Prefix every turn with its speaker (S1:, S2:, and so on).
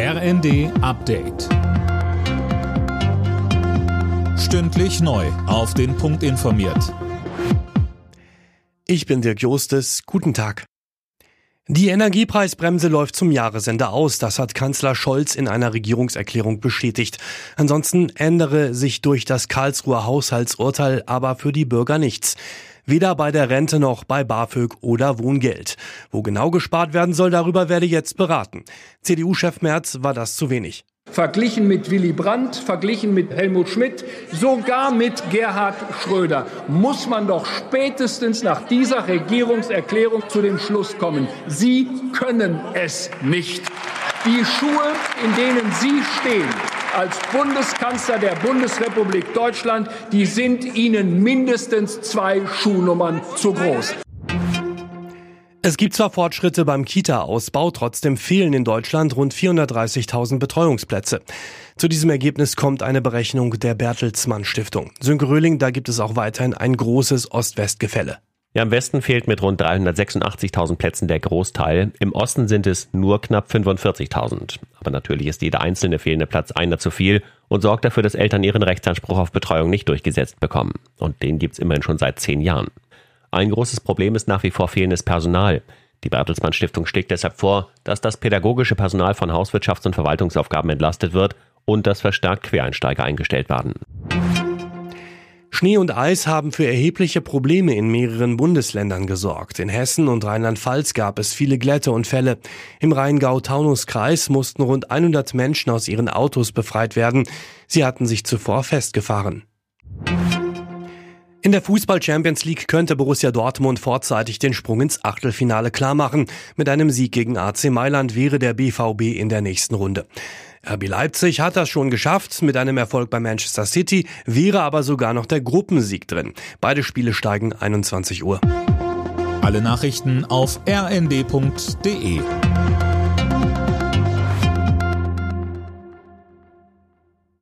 S1: RND Update. Stündlich neu. Auf den Punkt informiert.
S2: Ich bin Dirk Jostes. Guten Tag. Die Energiepreisbremse läuft zum Jahresende aus. Das hat Kanzler Scholz in einer Regierungserklärung bestätigt. Ansonsten ändere sich durch das Karlsruher Haushaltsurteil aber für die Bürger nichts. Weder bei der Rente noch bei BAföG oder Wohngeld. Wo genau gespart werden soll, darüber werde jetzt beraten. CDU-Chef Merz war das zu wenig.
S3: Verglichen mit Willy Brandt, verglichen mit Helmut Schmidt, sogar mit Gerhard Schröder muss man doch spätestens nach dieser Regierungserklärung zu dem Schluss kommen, Sie können es nicht. Die Schuhe, in denen Sie stehen, als Bundeskanzler der Bundesrepublik Deutschland, die sind Ihnen mindestens zwei Schuhnummern zu groß.
S2: Es gibt zwar Fortschritte beim Kita-Ausbau, trotzdem fehlen in Deutschland rund 430.000 Betreuungsplätze. Zu diesem Ergebnis kommt eine Berechnung der Bertelsmann Stiftung. Sönke Röhling, da gibt es auch weiterhin ein großes Ost-West-Gefälle.
S4: Ja, im Westen fehlt mit rund 386.000 Plätzen der Großteil. Im Osten sind es nur knapp 45.000. Aber natürlich ist jeder einzelne fehlende Platz einer zu viel und sorgt dafür, dass Eltern ihren Rechtsanspruch auf Betreuung nicht durchgesetzt bekommen. Und den gibt's immerhin schon seit zehn Jahren. Ein großes Problem ist nach wie vor fehlendes Personal. Die Bertelsmann Stiftung schlägt deshalb vor, dass das pädagogische Personal von Hauswirtschafts- und Verwaltungsaufgaben entlastet wird und dass verstärkt Quereinsteiger eingestellt werden.
S2: Schnee und Eis haben für erhebliche Probleme in mehreren Bundesländern gesorgt. In Hessen und Rheinland-Pfalz gab es viele Glätteunfälle. Im Rheingau-Taunus-Kreis mussten rund 100 Menschen aus ihren Autos befreit werden. Sie hatten sich zuvor festgefahren. In der Fußball Champions League könnte Borussia Dortmund vorzeitig den Sprung ins Achtelfinale klarmachen. Mit einem Sieg gegen AC Mailand wäre der BVB in der nächsten Runde. RB Leipzig hat das schon geschafft mit einem Erfolg bei Manchester City, wäre aber sogar noch der Gruppensieg drin. Beide Spiele steigen 21 Uhr.
S1: Alle Nachrichten auf rnd.de